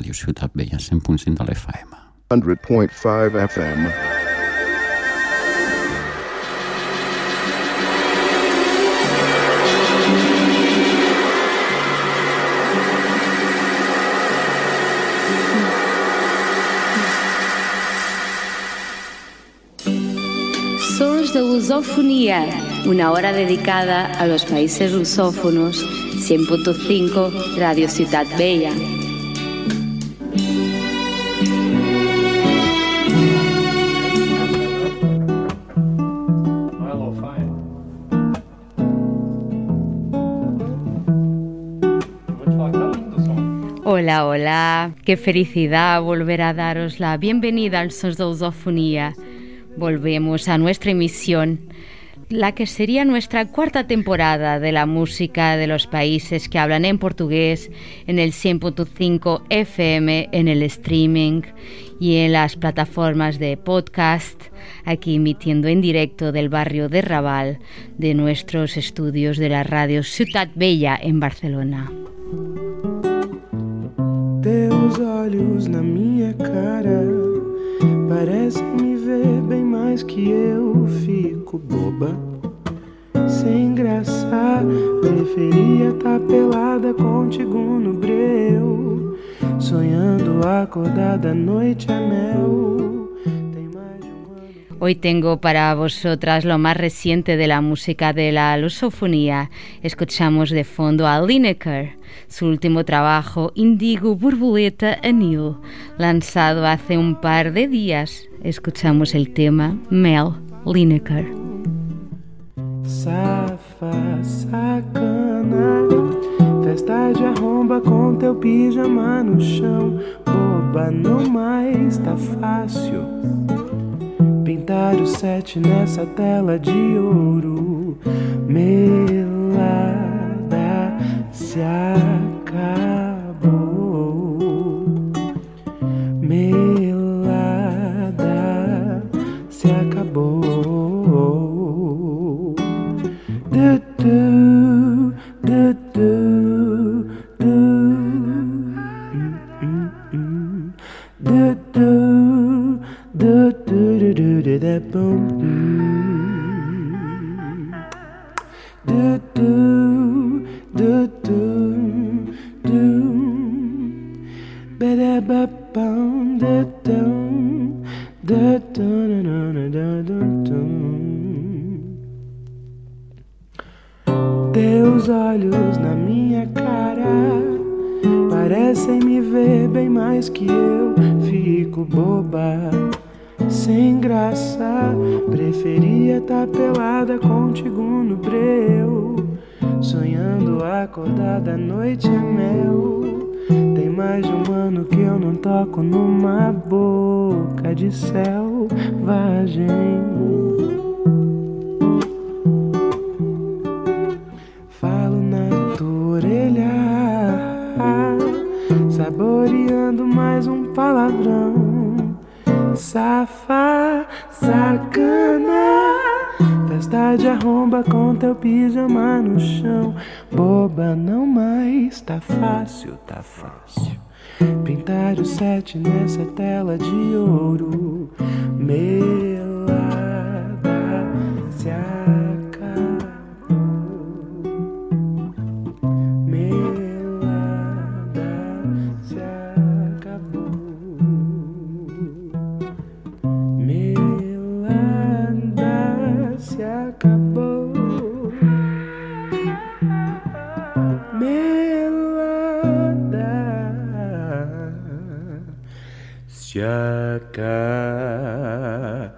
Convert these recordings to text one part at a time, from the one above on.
Ràdio Ciutat Vella, 100.5 de l'FM. 100.5 FM. Sons de Lusofonía, una hora dedicada a los países lusófonos, 100.5 Radio Ciudad Bella. Hola, hola, qué felicidad volver a daros la bienvenida al Sons de Lusofonía. Volvemos a nuestra emisión, la que sería nuestra cuarta temporada de la música de los países que hablan en portugués en el 100.5 FM, en el streaming y en las plataformas de podcast, aquí emitiendo en directo del barrio de Raval de nuestros estudios de la radio Ciutat Bella en Barcelona. Teus olhos na minha cara parecem me ver bem mais que eu. Fico boba, sem graça. Preferia estar pelada contigo no breu, sonhando acordada, noite é mel. Hoy tengo para vosotras lo más reciente de la música de la lusofonía. Escuchamos de fondo a Lineker, su último trabajo, Indigo Borboleta Anil, lanzado hace un par de días. Escuchamos el tema Mel Lineker. Safa, sacana, festa de arromba com teu pijama no chão. Boba, não mais tá fácil. Pintar o sete nessa tela de ouro. Melada se acabou. Bum, mm. Du, du, du, du, du. Ba-da, ba, bum, da, dum. Da, dun, dun, dun, dun, dun, dun. Teus olhos na minha cara parecem me ver bem mais que eu. Fico boba, sem graça. Preferia estar pelada contigo no breu, sonhando acordada, noite é mel. Tem mais de um ano que eu não toco numa boca de selvagem. Falo na tua orelha, saboreando mais um palavrão. Safa, sacana, festa de arromba com teu pijama no chão. Boba, não mais, tá fácil, tá fácil. Pintar o sete nessa tela de ouro. Melada acabou.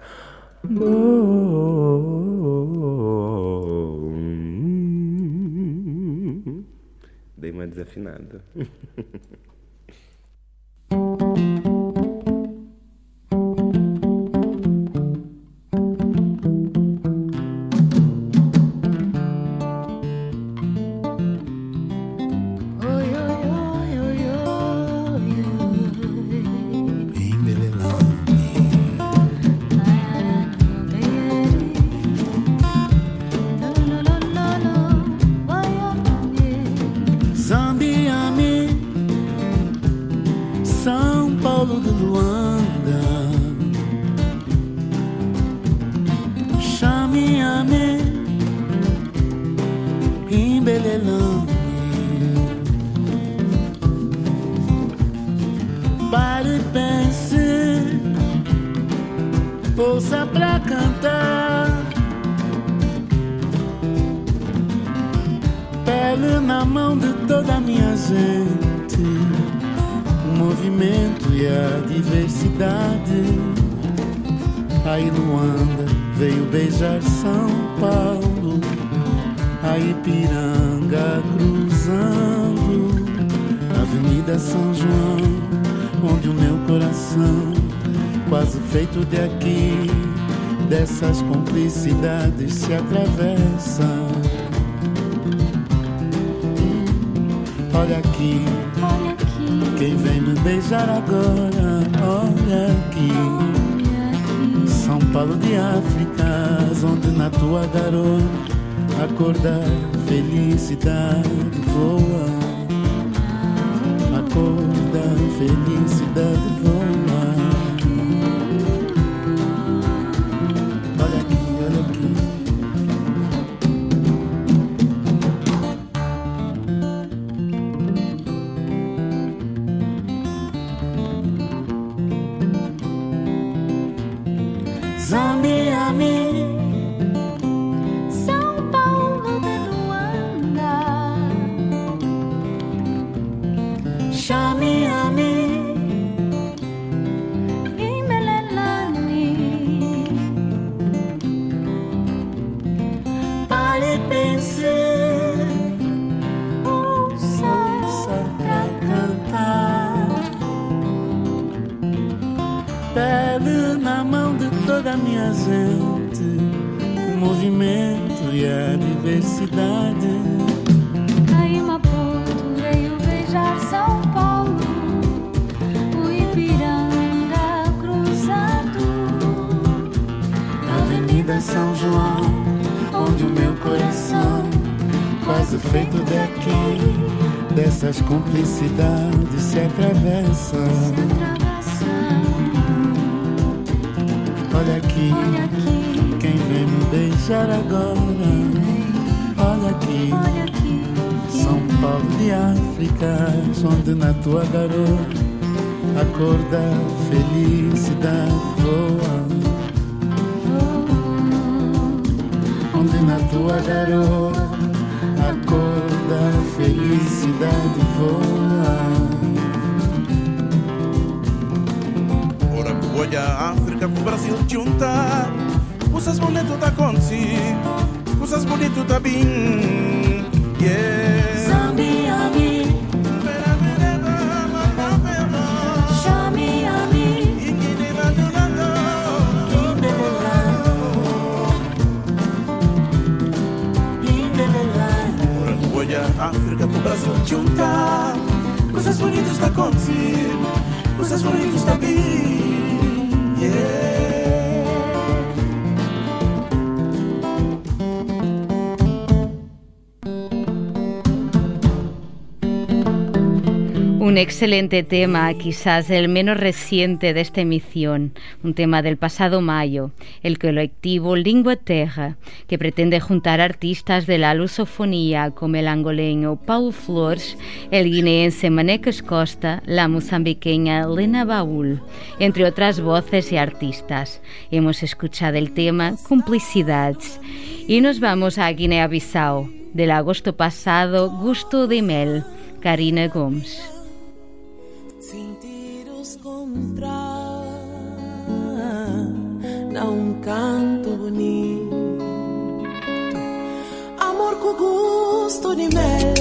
Dei uma desafinada. tua garoa a cor da felicidade voa. Ora olha a África pro Brasil juntar Coisas bonitas tá acontecendo Coisas bonitas tá bem Yeah Brasil juntar Coisas bonitas tá acontecendo Coisas bonitas tá bem Yeah Un excelente tema, quizás el menos reciente de esta emisión, un tema del pasado mayo, el colectivo Lingua Terra, que pretende juntar artistas de la lusofonía como el angoleño Paulo Flores, el guineense Manecas Costa, la mozambiqueña Lena Baúl, entre otras voces y artistas. Hemos escuchado el tema Complicidades y nos vamos a Guinea-Bissau, del agosto pasado, Gusto de Mel, Karina Gomes. Sentir os contras Dá um canto bonito. Amor com gosto de mel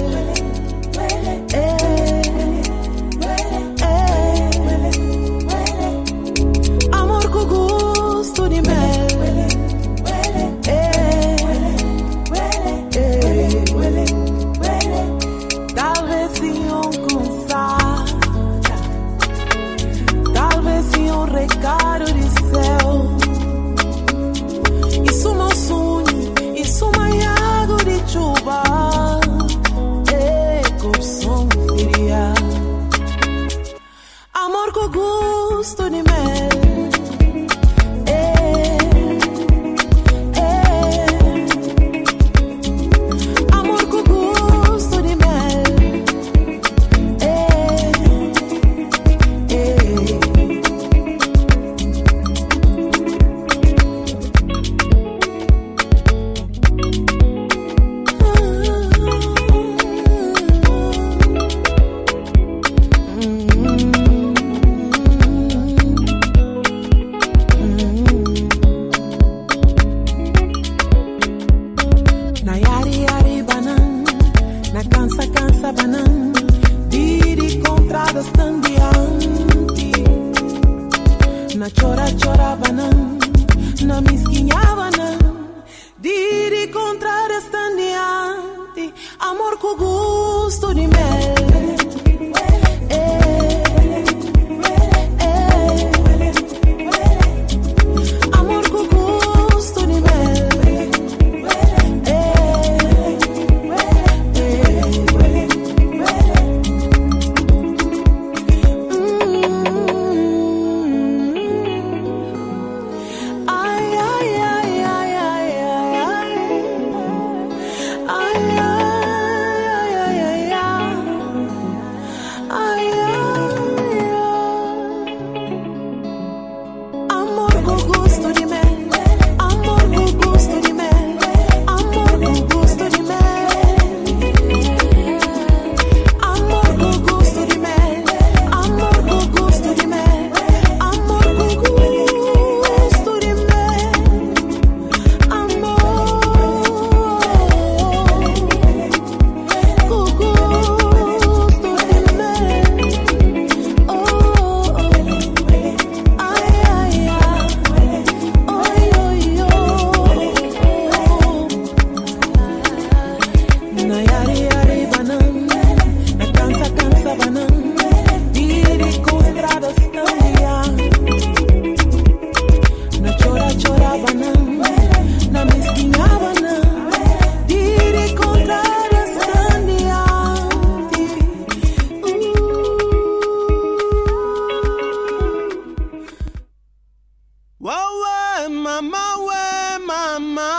mama we mama.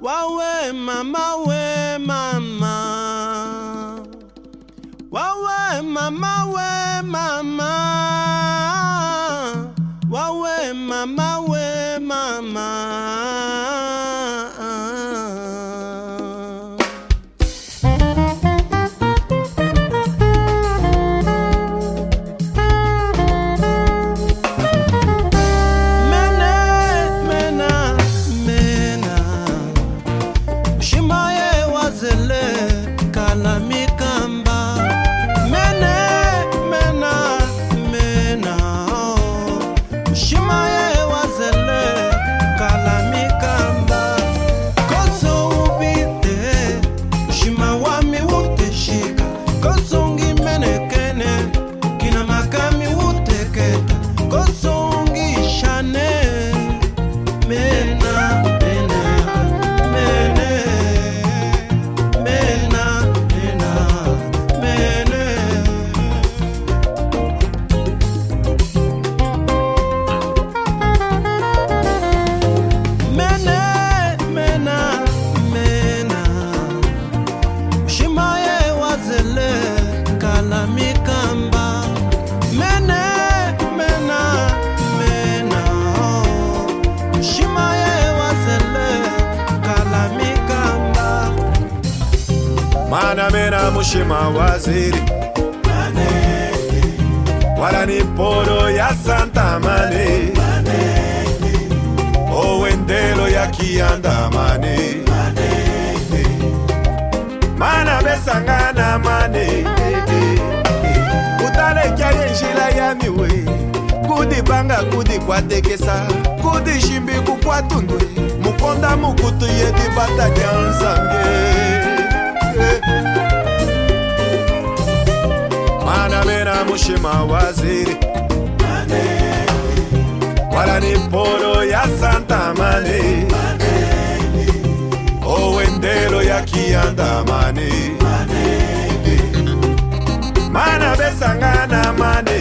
Wawe mama we mama. Wawe mama we anamena mushima waziri wala ni poro ya santa mane. Owendelo ya kiandamane mana besangana mane. Kutalekyali njila ya miwe. Kudibanga kudikwatekesa kudijimbi kukwatundwe mukonda mukutu yedibata dia nzange. manamena mushima waziri. Walani polo ya santa mane owendelo ya kianda mane mana besangana mane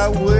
highway.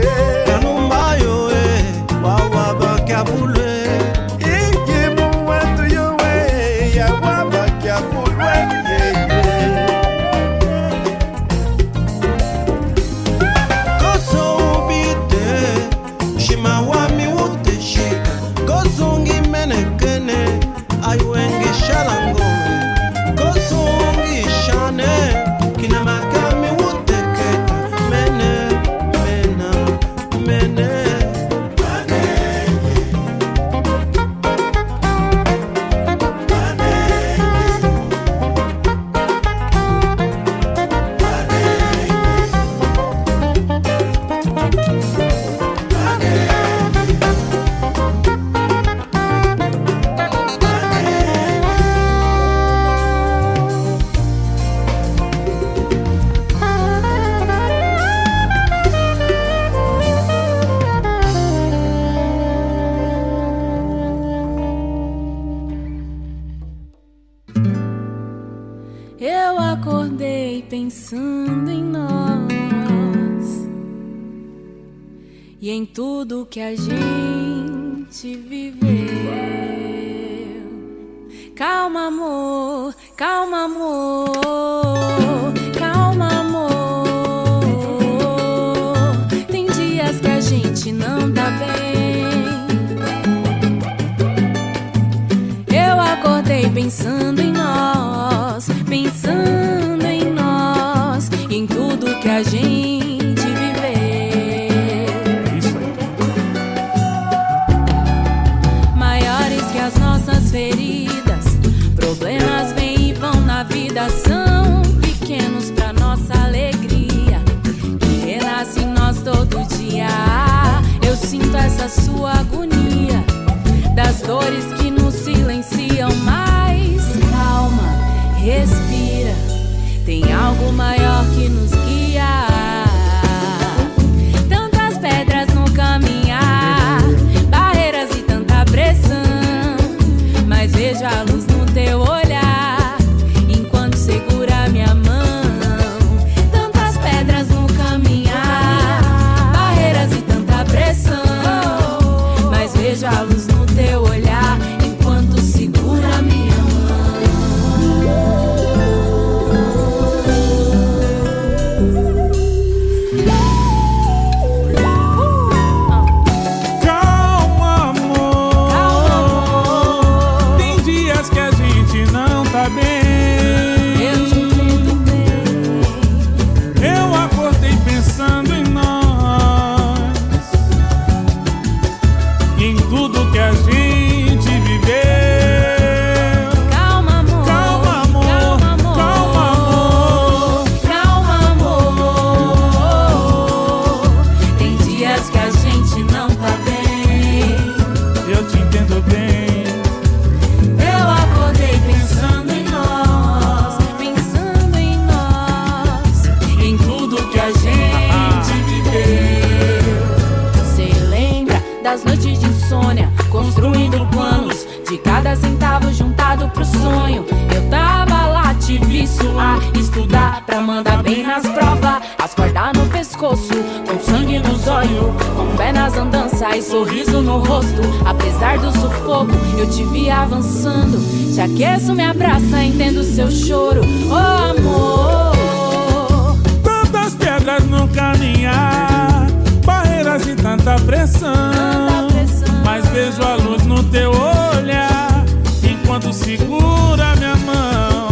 E sorriso no rosto, apesar do sufoco, eu te vi avançando. Te aqueço, me abraça, entendo seu choro, oh amor. Tantas pedras no caminhar, barreiras e tanta pressão, tanta pressão. Mas vejo a luz no teu olhar, enquanto segura minha mão.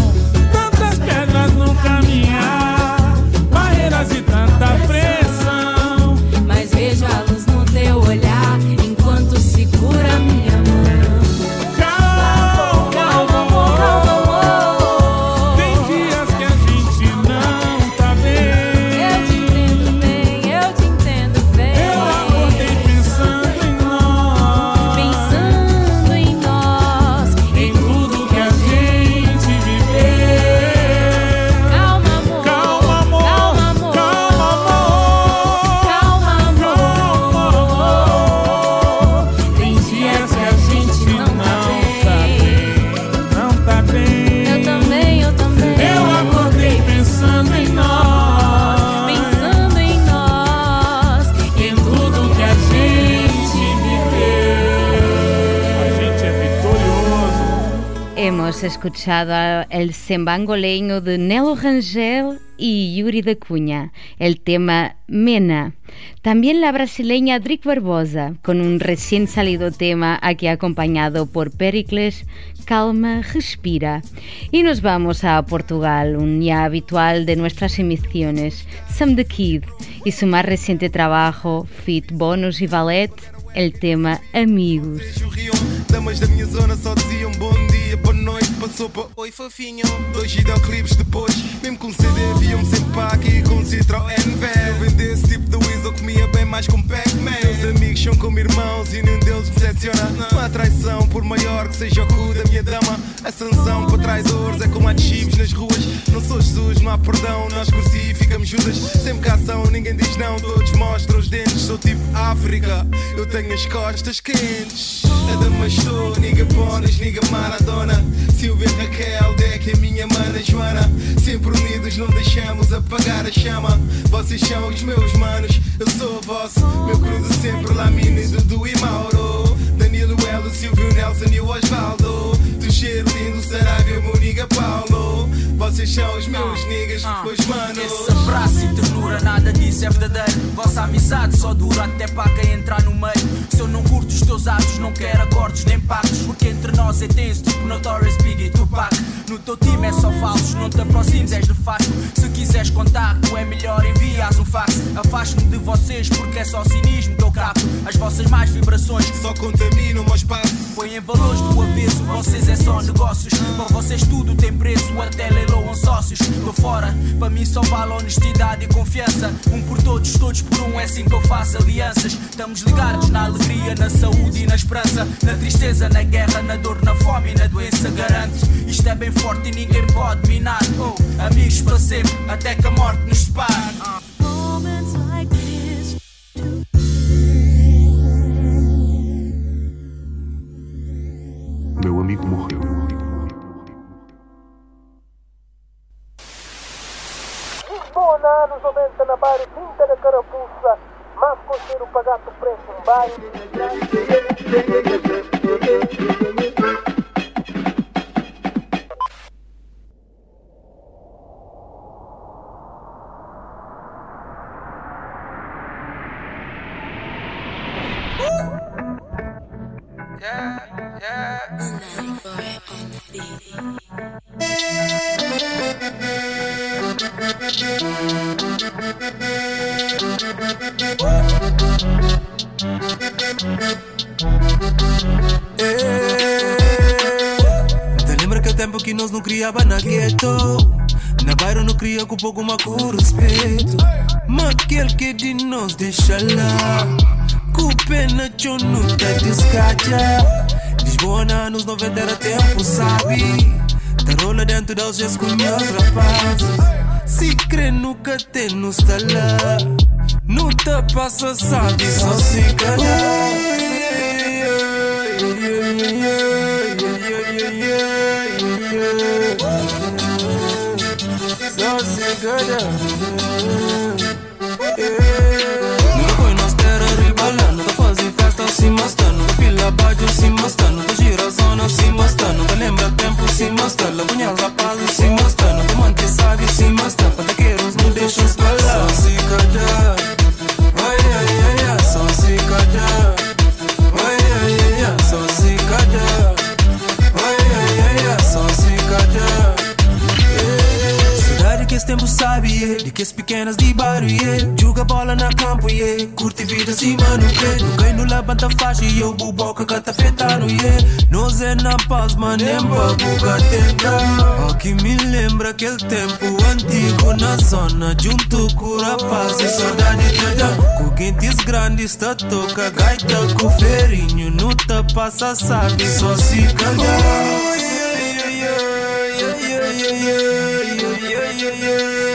Tantas pedras no caminhar, barreiras e tanta pressão. Escuchado el sembangoleño de Nelo Rangel y Yuri da Cunha, el tema Mena. También la brasileña Drick Barbosa, con un recién salido tema aquí acompañado por Pericles, Calma, Respira. Y nos vamos a Portugal, un ya habitual de nuestras emisiones, Sam the Kid, y su más reciente trabajo, Fit Bonus y Ballet, el tema Amigos. Damas da minha zona só diziam bom dia, boa noite, passou para oi fofinho. Dois videoclipes depois, mesmo com CD, viam-me sempre para aqui com Citroën velho. Eu vendesse tipo de Weasel, comia bem mais com Pac-Man. Meus amigos são como irmãos e nenhum deles me decepciona. Há traição, por maior que seja o cu da minha dama. A sanção para traidores é como há de chives nas ruas. Não sou Jesus, não há perdão, nós crucificamos Judas. Sempre cá são, ninguém diz não, todos mostram os dentes. Sou tipo África, eu tenho as costas quentes. A dama estou, niga Bonas, niga Maradona. Silvia Raquel, Deck, a minha mana Joana. Sempre unidos, não deixamos apagar a chama. Vocês são os meus manos, eu sou o vosso. Meu cruzo sempre Lamine, Dudu e Mauro. Danilo, Elo, Silvio, Nelson e o Osvaldo. Do cheiro lindo, Sarávia, Moniga, Paulo. Vocês são os meus niggas, os manos. Abraço e ternura, nada disso é verdadeiro. Vossa amizade só dura até para quem entrar no meio. Se eu não curto os teus atos, não quero acordos nem pactos. Porque entre nós é tenso, tipo Notorious Big e Tupac. No teu time é só falsos, não te aproximes, és nefasto. Se quiseres contacto, é melhor envias um fax. Afasto-me de vocês porque é só cinismo que eu. As vossas más vibrações só contaminam o meu espaço. Põem valores do avesso, vocês é só negócios. Para vocês tudo tem preço, até leiloam sócios. Tô fora, para mim só vale honestidade e confiança. Um por todos, todos por um, é assim que eu faço alianças. Estamos ligados na alegria, na saúde e na esperança. Na tristeza, na guerra, na dor, na fome e na doença. Garanto, isto é bem forte e ninguém pode minar. Oh, amigos para sempre, até que a morte nos separe. Bye. Criava na gueto Na bairro não cria com pouco mais com respeito Mas aquele que de nós deixa lá Com pena eu não te descacha Lisboa nos anos 90 era tempo, sabe Te rola dentro dos dias com meus rapazes Se crê nunca tem nos lá Não te passa, sabe, só se calhar Só assim mostra Lagunha rapaz assim mostra Nunca mante sabe assim mostra Pataqueiros não que as pequenas de bairro, yeah. Joga bola na campo, yeah. Curte vida assim, mano, yeah. No levanta faixa e eu buboca que tá fetando, yeah. Nós é na paz, pra buga tenta. O que me lembra aquele tempo antigo na zona, junto com rapaz e saudade toda. Com quentes grandes, tá toca gaita com ferinho. Não tá passa, sabe, só se calhar. Só se calhar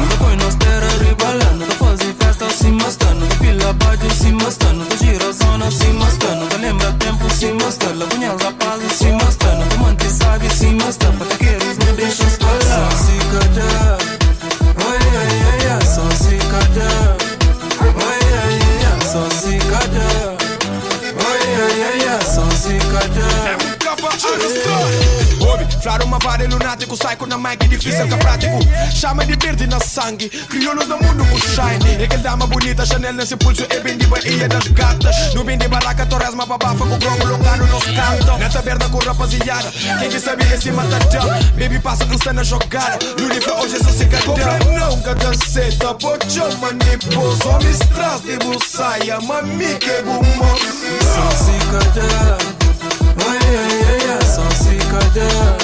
Nunca foi nós terra ribala Nunca fazem festa assim mostra Nunca pila baixo assim mostra Nunca gira a zona assim mostra Nunca lembra tempo assim mostra Lagunha rapaz assim mostra Nunca mante sabe assim mostra Pataqueiros não deixam espalhar Só se Flaro uma vara lunático, psycho na mic, difícil que é prático. Chama de verde na sangue, crioulos no mundo com shine. É que dama bonita, Chanel nesse pulso, é bem de Bahia das gatas. No bem de balaca, Torres, uma babafa com grongo, longano nos cantos. Na taberna com rapaziada, quem que sabe esse matadão. Baby passa, não está na jogada. Lunifa hoje é só cicadão. Não, cacaceta, pocho, manipo. Só me traz de busaia, mami que bumoço. Só oi, oi, só cicadão.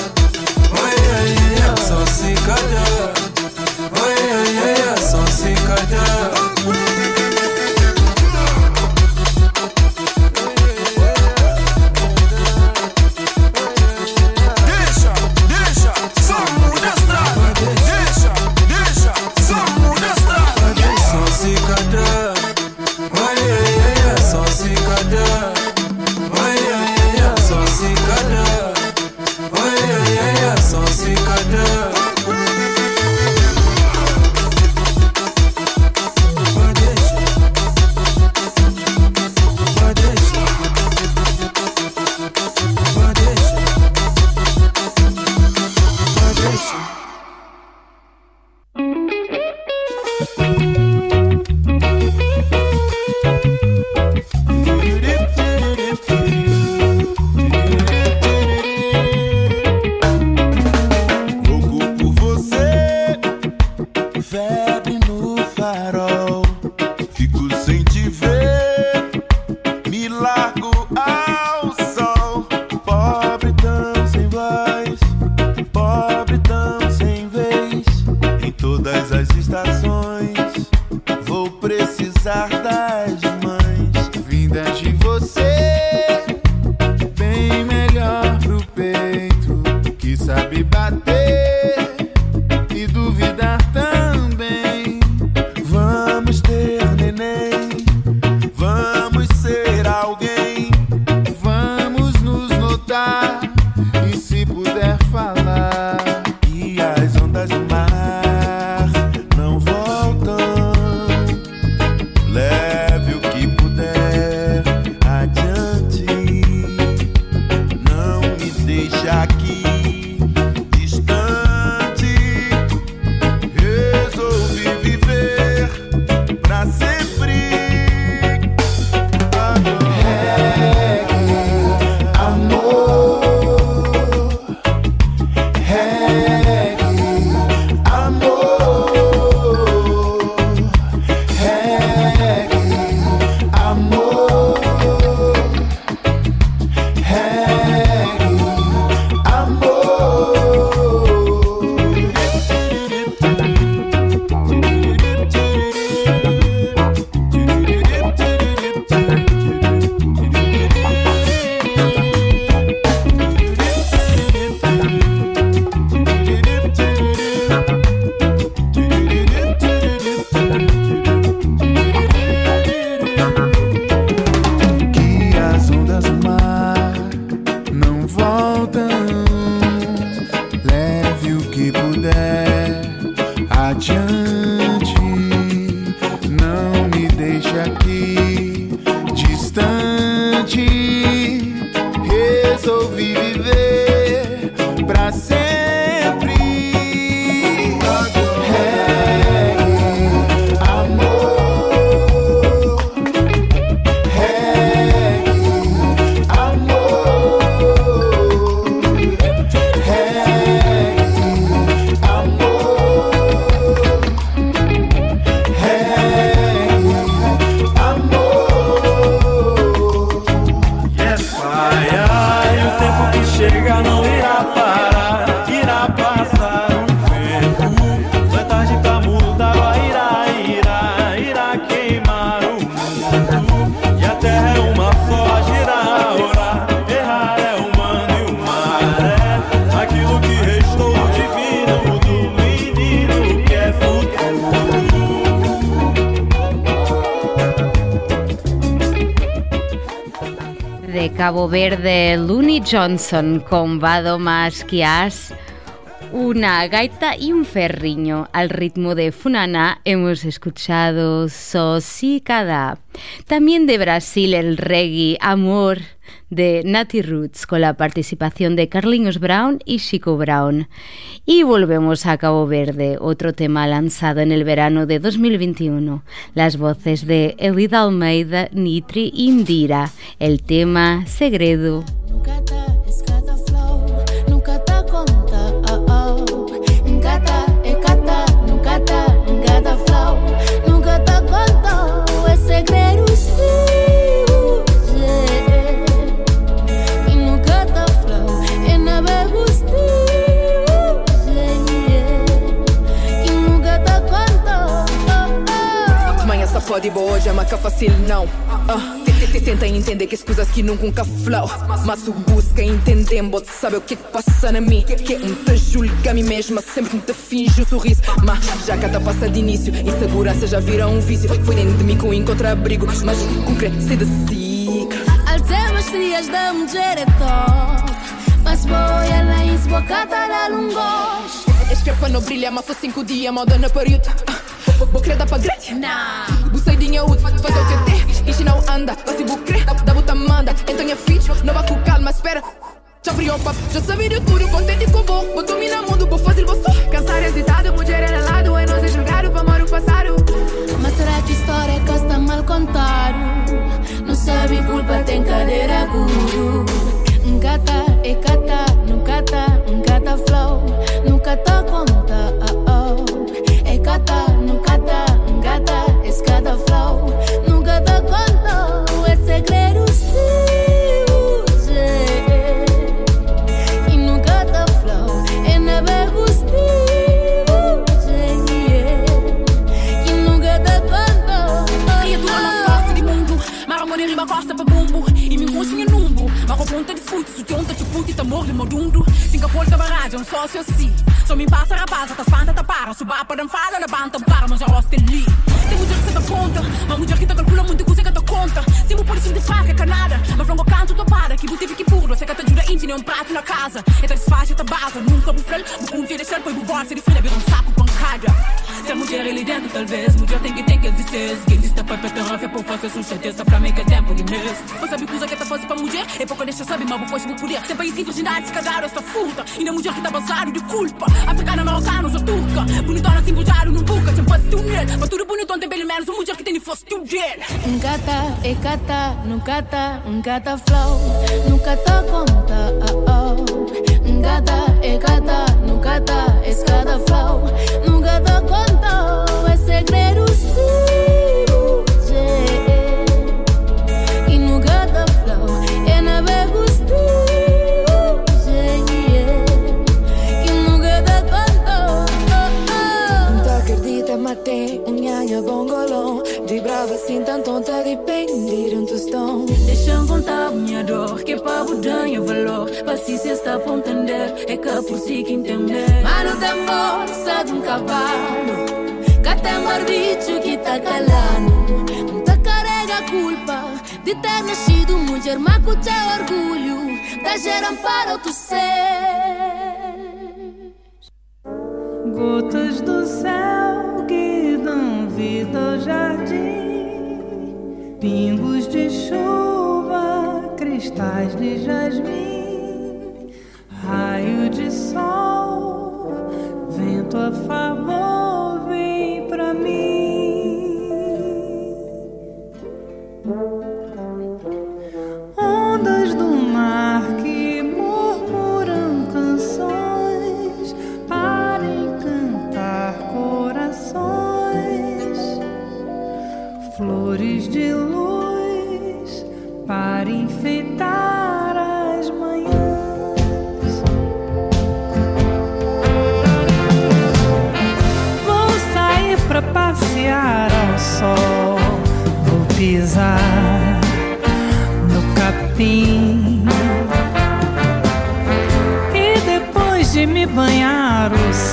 Oi, oi, oi, só cicadão. Oi, oi, oi, só cicadão. Deixa, jack. Cabo Verde, Looney Johnson con Vado Más que As, una gaita y un ferriño. Al ritmo de Funaná hemos escuchado Sosicada. También de Brasil el reggae, Amor, de Natty Roots con la participación de Carlinhos Brown y Chico Brown. Y volvemos a Cabo Verde, otro tema lanzado en el verano de 2021. Las voces de Elida Almeida, Nitri y Indira. El tema Segredo. Pode boa hoje é maca fácil não. Ah, te- Tenta entender que as coisas que nunca flow Mas tu busca entender, bote sabe o que que passa na mim. Que um te julga a mim mesma, sempre me te finge um sorriso. Mas já tá passa de início, insegurança já vira um vício. Foi dentro de mim que eu encontro abrigo, mas concreto se decide Alzemos dias da mulher é top Mas boia na esbocada da lungos Escrepa não brilha, mas só cinco dias, moda na período Vou querer dar pra grande? Não Buçadinha útil, fazer o que tem Isto não anda, vai se bucre Da buta manda, então é fit Não vai com calma, espera. Já friou papo, já sabia de tudo, contente com bom. Vou dominar o mundo, vou fazer você Cansar hesitado, mulher é lado É nós é julgado para amar o passado. Mas será que história que está mal contado Não sabe culpa, tem cadeira guru. Ngata, e cata, nunca tá, ngata flow. Nunca tá conta, oh. Oh E cata, nunca tá, ngata, escada flow Nunca tá conta, é segredo seu, yeah. E nunca tá flow, me gostou, yeah. E nunca tá conta, forte de mundo costa pra bumbo E me consciência ponta de futo Se tionta te puti tá morre modundo Singapore tá barragem sócio assim Só me passa rapaza Tá espanta tá para Suba para não fala Na banta Para mas já rosta ali Tem mulher que tá conta Uma mulher que tá calcula muito coisa que tá conta. Sempre por isso de fraca canada Mas frango canto tá para Que bote que puro Sei que tá jura íntima um prato na casa. E tá desfaixa tá base Nunca vou frel Vou confiar deixar Põe bolsa de filha Vira um saco pancada Se a mulher ali dentro talvez Mulher terra É por fazer sujeiteza Pra mim que é tempo de mês Você sabe coisa que tá fácil pra mulher? É pouco deixa sabe Mas depois vou poder Sempre em virgindade Se casar esta furta. E na mulher que tá basado de culpa. Africana, marocana, ou turca. Bonitona assim bujado Não buca Tem pode ter um nerd Mas tudo bonitão tem pelo menos Uma mulher que tem de fosse um dele Ngata, e cata, nunca tá, ngata flow. Nunca tá conta, oh. Oh Ngata, e cata, nunca tá, escada flow. Nunca tá conta, é segredo seu, Mano tem Cá tem um bicho que tá calando Culpa De ter nascido mulher Mas com teu orgulho Tá gerando para o teu ser Gotas do céu dão vida ao jardim, pingos de chuva, cristais de jasmim, raio de sol, vento a favor,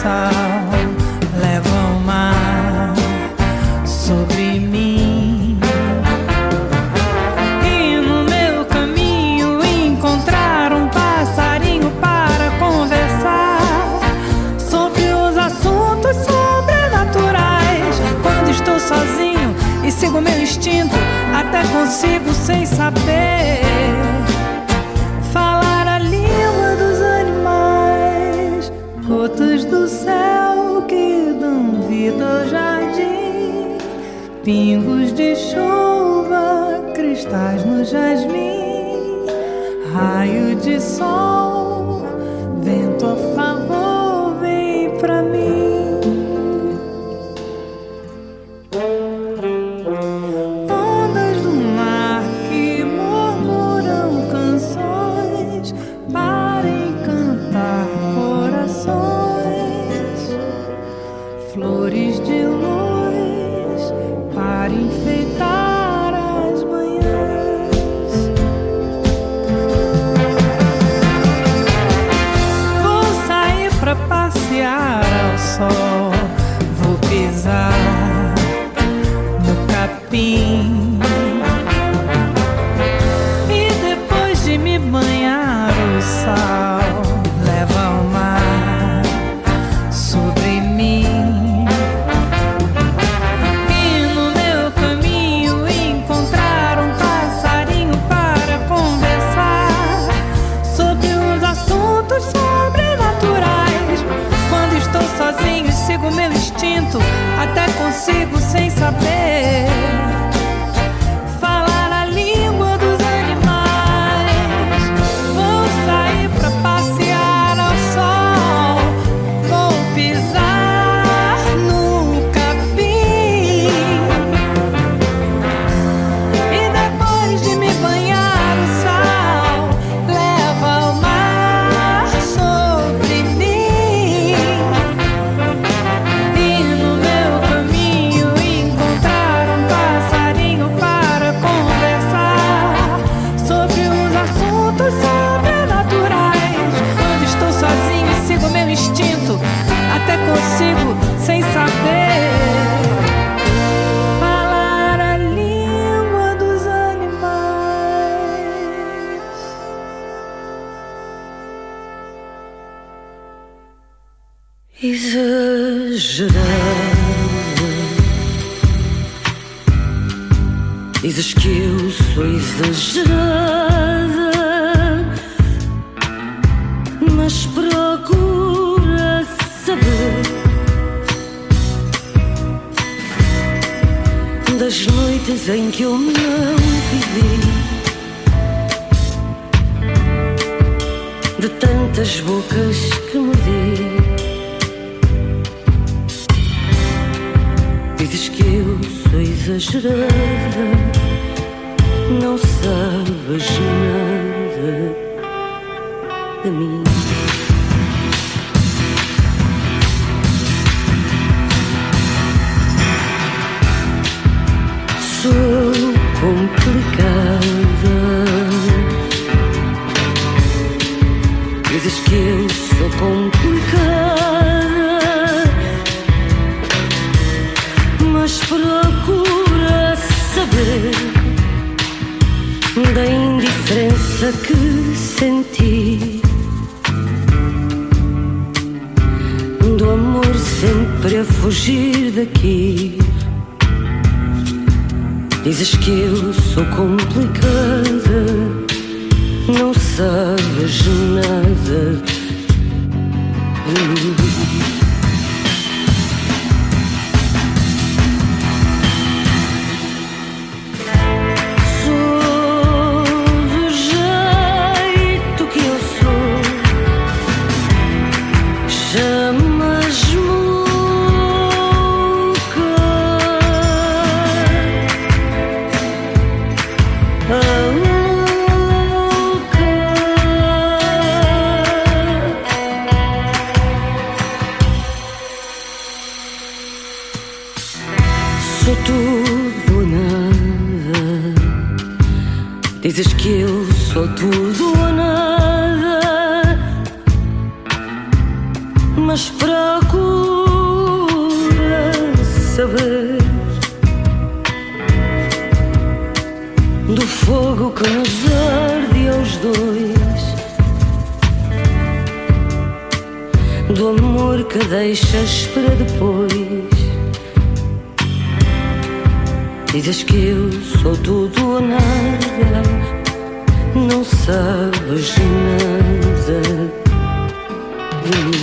leva o mar sobre mim. E no meu caminho encontrar um passarinho para conversar sobre os assuntos sobrenaturais. Quando estou sozinho e sigo meu instinto, até consigo sem saber que senti. Do amor sempre a fugir daqui. Dizes que eu sou complicada, não sabes nada.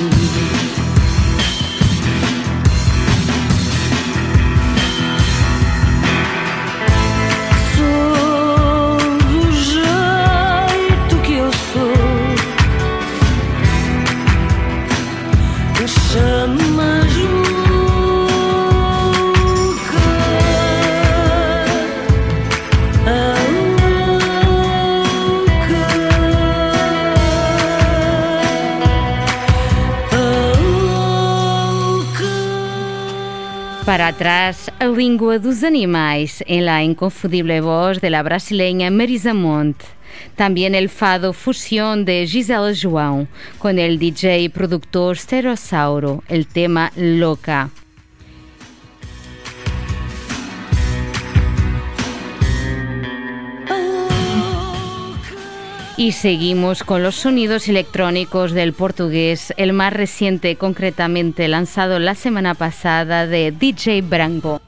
Bonito. Atrás, a língua dos animais en la inconfundible voz de la brasileña Marisa Monte. También el fado Fusión de Gisela João, con el DJ y productor Stereosauro, el tema Loca. Y seguimos con los sonidos electrónicos del portugués, el más reciente concretamente lanzado la semana pasada de DJ Branco.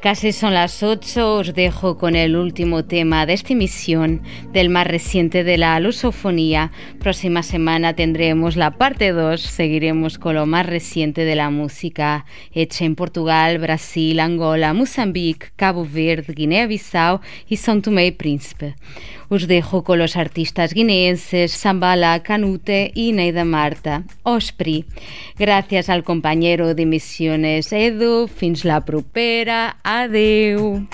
Casi son las 8, os dejo con el último tema de esta emisión del más reciente de la lusofonía. Próxima semana tendremos la parte 2, seguiremos con lo más reciente de la música hecha en Portugal, Brasil, Angola, Mozambique, Cabo Verde, Guinea-Bissau y São Tomé y Príncipe. Os dejo con los artistas guineenses Zambala, Canute y Neida Marta, Ospri. Gracias al compañero de misiones Edu, fins la propera, adeu.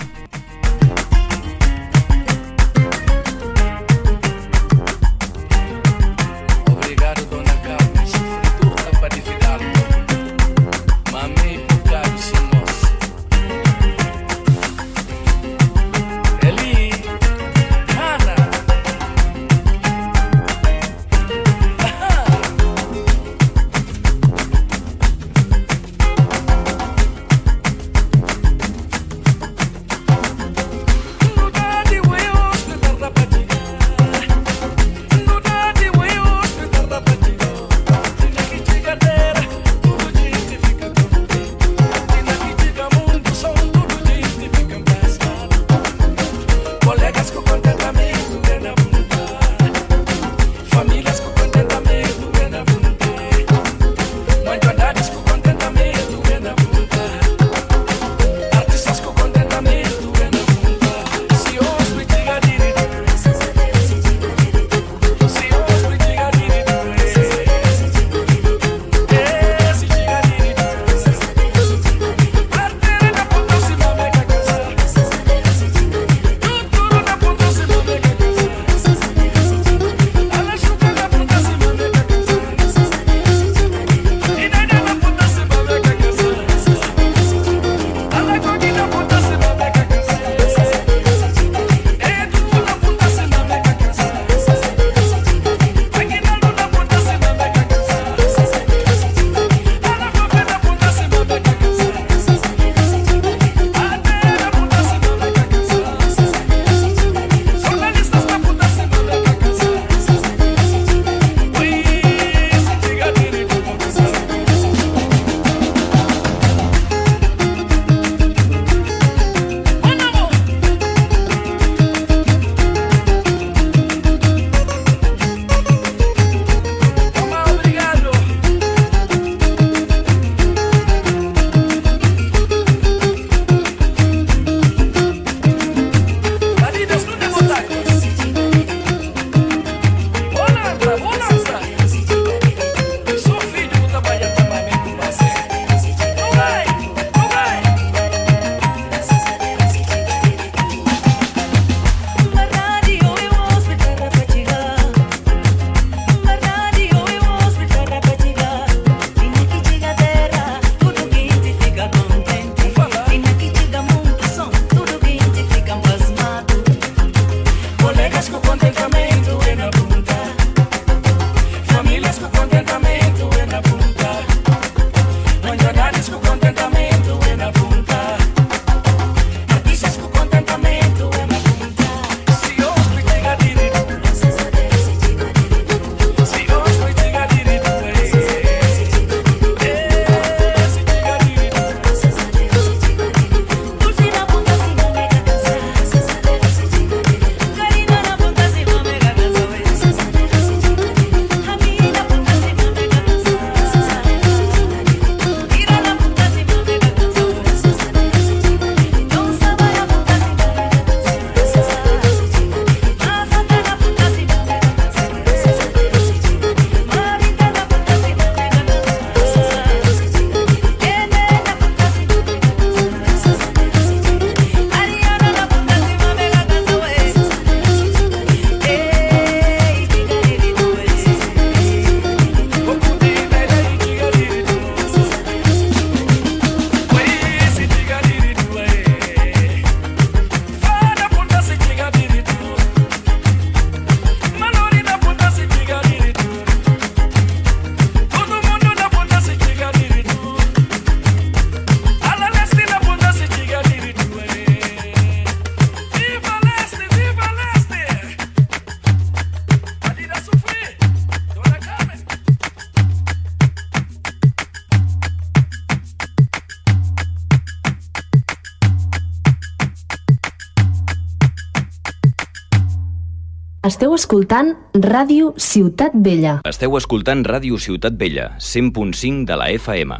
Escoltant Ràdio Ciutat Vella. Esteu escoltant Ràdio Ciutat Vella, 100.5 de la FM.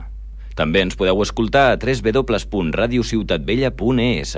També ens podeu escoltar a www.radiociutatvella.es.